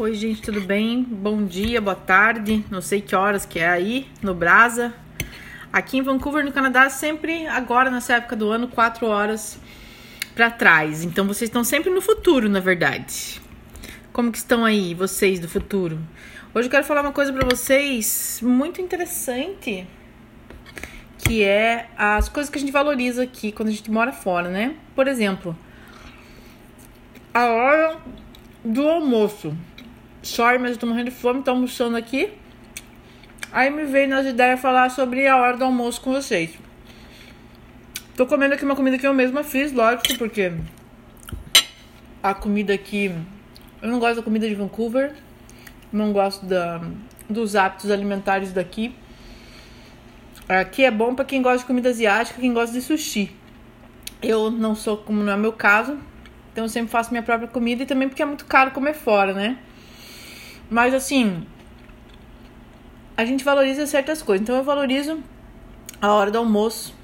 Oi, gente, tudo bem? Bom dia, boa tarde. Não sei que horas que é aí no Brasa. Aqui em Vancouver, no Canadá, sempre agora nessa época do ano, 4 horas para trás. Então vocês estão sempre no futuro, na verdade. Como que estão aí vocês do futuro? Hoje eu quero falar uma coisa para vocês muito interessante, que é as coisas que a gente valoriza aqui quando a gente mora fora, né? Por exemplo, a hora do almoço. Sorry, mas eu tô morrendo de fome, tô almoçando aqui. Aí me veio nas ideias falar sobre a hora do almoço com vocês. Tô comendo aqui uma comida que eu mesma fiz, lógico, porque a comida aqui. Eu não gosto da comida de Vancouver. Não gosto da, dos hábitos alimentares daqui. Aqui é bom para quem gosta de comida asiática, quem gosta de sushi. Eu não sou, como não é meu caso, então eu sempre faço minha própria comida e também porque é muito caro comer fora, né? Mas assim, a gente valoriza certas coisas. Então eu valorizo a hora do almoço,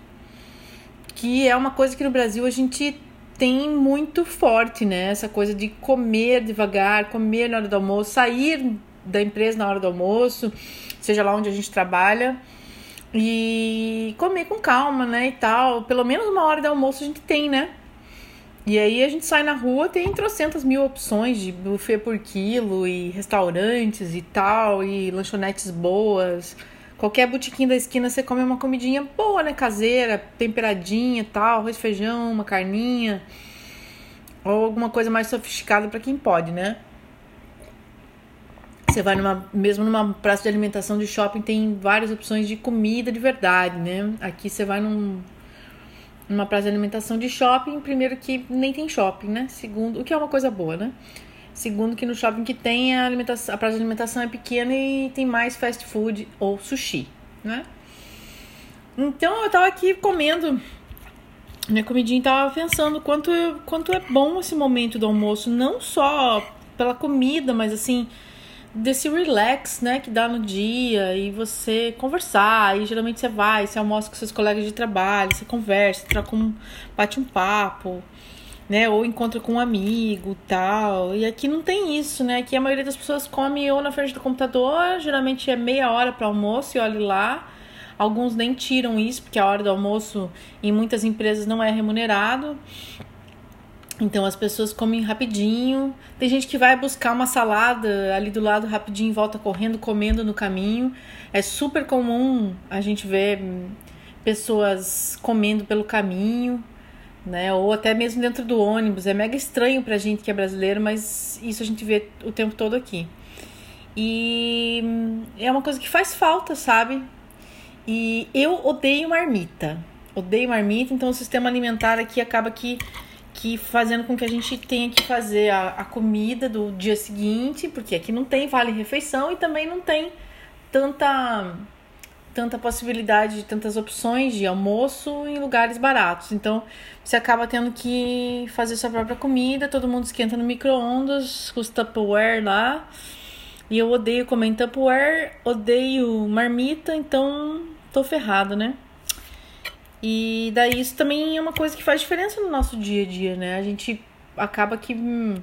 que é uma coisa que no Brasil a gente tem muito forte, né? Essa coisa de comer devagar, comer na hora do almoço, sair da empresa na hora do almoço, seja lá onde a gente trabalha, e comer com calma, né? E tal. Pelo menos uma hora do almoço a gente tem, né? E aí a gente sai na rua, tem trocentas mil opções de buffet por quilo e restaurantes e tal, e lanchonetes boas. Qualquer botiquinho da esquina você come uma comidinha boa, né? Caseira, temperadinha e tal, arroz, feijão, uma carninha. Ou alguma coisa mais sofisticada para quem pode, né? Você vai numa, mesmo numa praça de alimentação de shopping, tem várias opções de comida de verdade, né? Aqui você vai num numa praça de alimentação de shopping, primeiro que nem tem shopping, né? Segundo, o que é uma coisa boa, né? Segundo que no shopping que tem a alimentação, a praça de alimentação é pequena e tem mais fast food ou sushi, né? Então eu tava aqui comendo minha comidinha e tava pensando quanto quanto é bom esse momento do almoço, não só pela comida, mas assim, desse relax, né, que dá no dia e você conversar. E geralmente você vai, você almoça com seus colegas de trabalho, você conversa, troca um, bate um papo, né, ou encontra com um amigo, tal. E aqui não tem isso, né? Aqui a maioria das pessoas come ou na frente do computador, geralmente é meia hora para almoço e olhe lá. Alguns nem tiram isso, porque a hora do almoço em muitas empresas não é remunerado. Então as pessoas comem rapidinho. Tem gente que vai buscar uma salada ali do lado rapidinho, volta correndo, comendo no caminho. É super comum a gente ver pessoas comendo pelo caminho, né? Ou até mesmo dentro do ônibus. É mega estranho pra gente que é brasileiro, mas isso a gente vê o tempo todo aqui. E é uma coisa que faz falta, sabe? E eu odeio marmita. Odeio marmita, então o sistema alimentar aqui acaba que que fazendo com que a gente tenha que fazer a, a comida do dia seguinte, porque aqui não tem vale refeição e também não tem tanta tanta possibilidade de tantas opções de almoço em lugares baratos. Então, você acaba tendo que fazer sua própria comida, todo mundo esquenta no micro-ondas, com os Tupperware lá. E eu odeio comer em Tupperware, odeio marmita, então tô ferrado, né? E daí isso também é uma coisa que faz diferença no nosso dia a dia, né? A gente acaba que hum,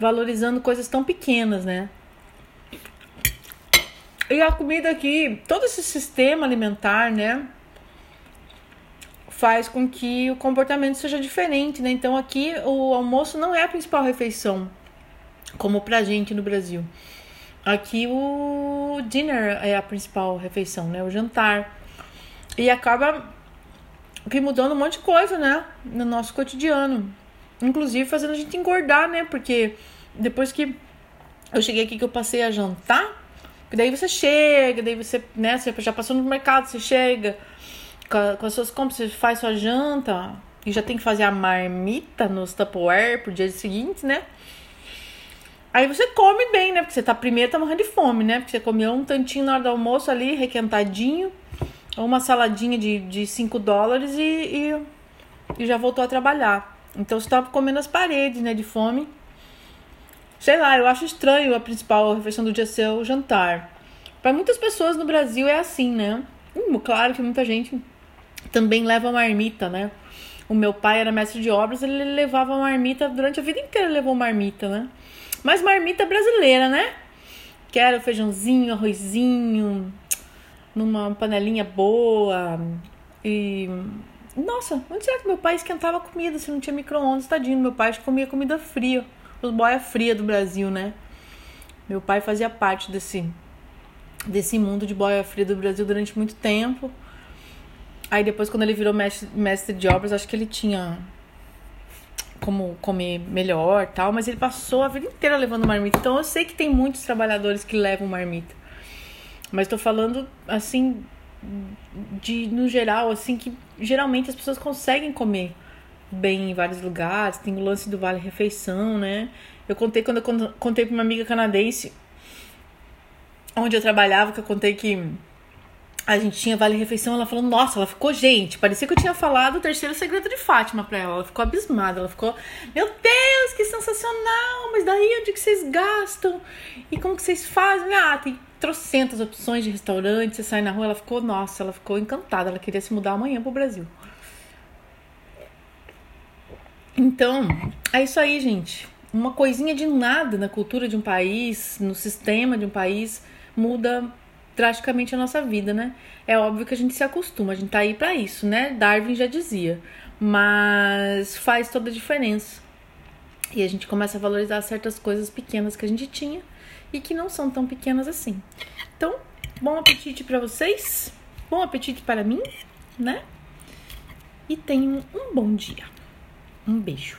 valorizando coisas tão pequenas, né? E a comida aqui, todo esse sistema alimentar, né? Faz com que o comportamento seja diferente, né? Então aqui o almoço não é a principal refeição, como pra gente no Brasil. Aqui o dinner é a principal refeição, né? O jantar. E acaba que mudando um monte de coisa, né? No nosso cotidiano. Inclusive fazendo a gente engordar, né? Porque depois que eu cheguei aqui que eu passei a jantar, daí você chega, daí você, né, você já passou no mercado, você chega com, com as suas compras, você faz sua janta e já tem que fazer a marmita nos Tupperware pro dia seguinte, né? Aí você come bem, né? Porque você tá primeiro tá morrendo de fome, né? Porque você comeu um tantinho na hora do almoço ali, requentadinho uma saladinha de, de 5 dólares e, e, e, já voltou a trabalhar. Então você estava comendo as paredes, né, de fome. Sei lá, eu acho estranho a principal refeição do dia ser o jantar. Para muitas pessoas no Brasil é assim, né? Hum, claro que muita gente também leva marmita, né? O meu pai era mestre de obras, ele levava marmita durante a vida inteira, levou marmita, né? Mas marmita brasileira, né? Quero feijãozinho, arrozinho, numa panelinha boa. E. Nossa, onde será que meu pai esquentava comida se não tinha micro-ondas? Tadinho, meu pai comia comida fria. Os boia fria do Brasil, né? Meu pai fazia parte desse, desse mundo de boia fria do Brasil durante muito tempo. Aí depois, quando ele virou mestre, mestre de obras, acho que ele tinha como comer melhor tal, mas ele passou a vida inteira levando marmita. Então eu sei que tem muitos trabalhadores que levam marmita. Mas tô falando assim de no geral, assim que geralmente as pessoas conseguem comer bem em vários lugares. Tem o lance do vale refeição, né? Eu contei quando eu contei para uma amiga canadense onde eu trabalhava, que eu contei que a gente tinha vale refeição, ela falou: "Nossa, ela ficou gente, parecia que eu tinha falado o terceiro segredo de Fátima para ela". Ela ficou abismada, ela ficou: "Meu Deus, que sensacional! Mas daí onde que vocês gastam? E como que vocês fazem?". Ah, tem trocentas opções de restaurante, você sai na rua, ela ficou, nossa, ela ficou encantada, ela queria se mudar amanhã pro Brasil. Então, é isso aí, gente. Uma coisinha de nada na cultura de um país, no sistema de um país, muda drasticamente a nossa vida, né? É óbvio que a gente se acostuma, a gente tá aí para isso, né? Darwin já dizia. Mas faz toda a diferença. E a gente começa a valorizar certas coisas pequenas que a gente tinha e que não são tão pequenas assim. Então, bom apetite para vocês, bom apetite para mim, né? E tenham um bom dia. Um beijo.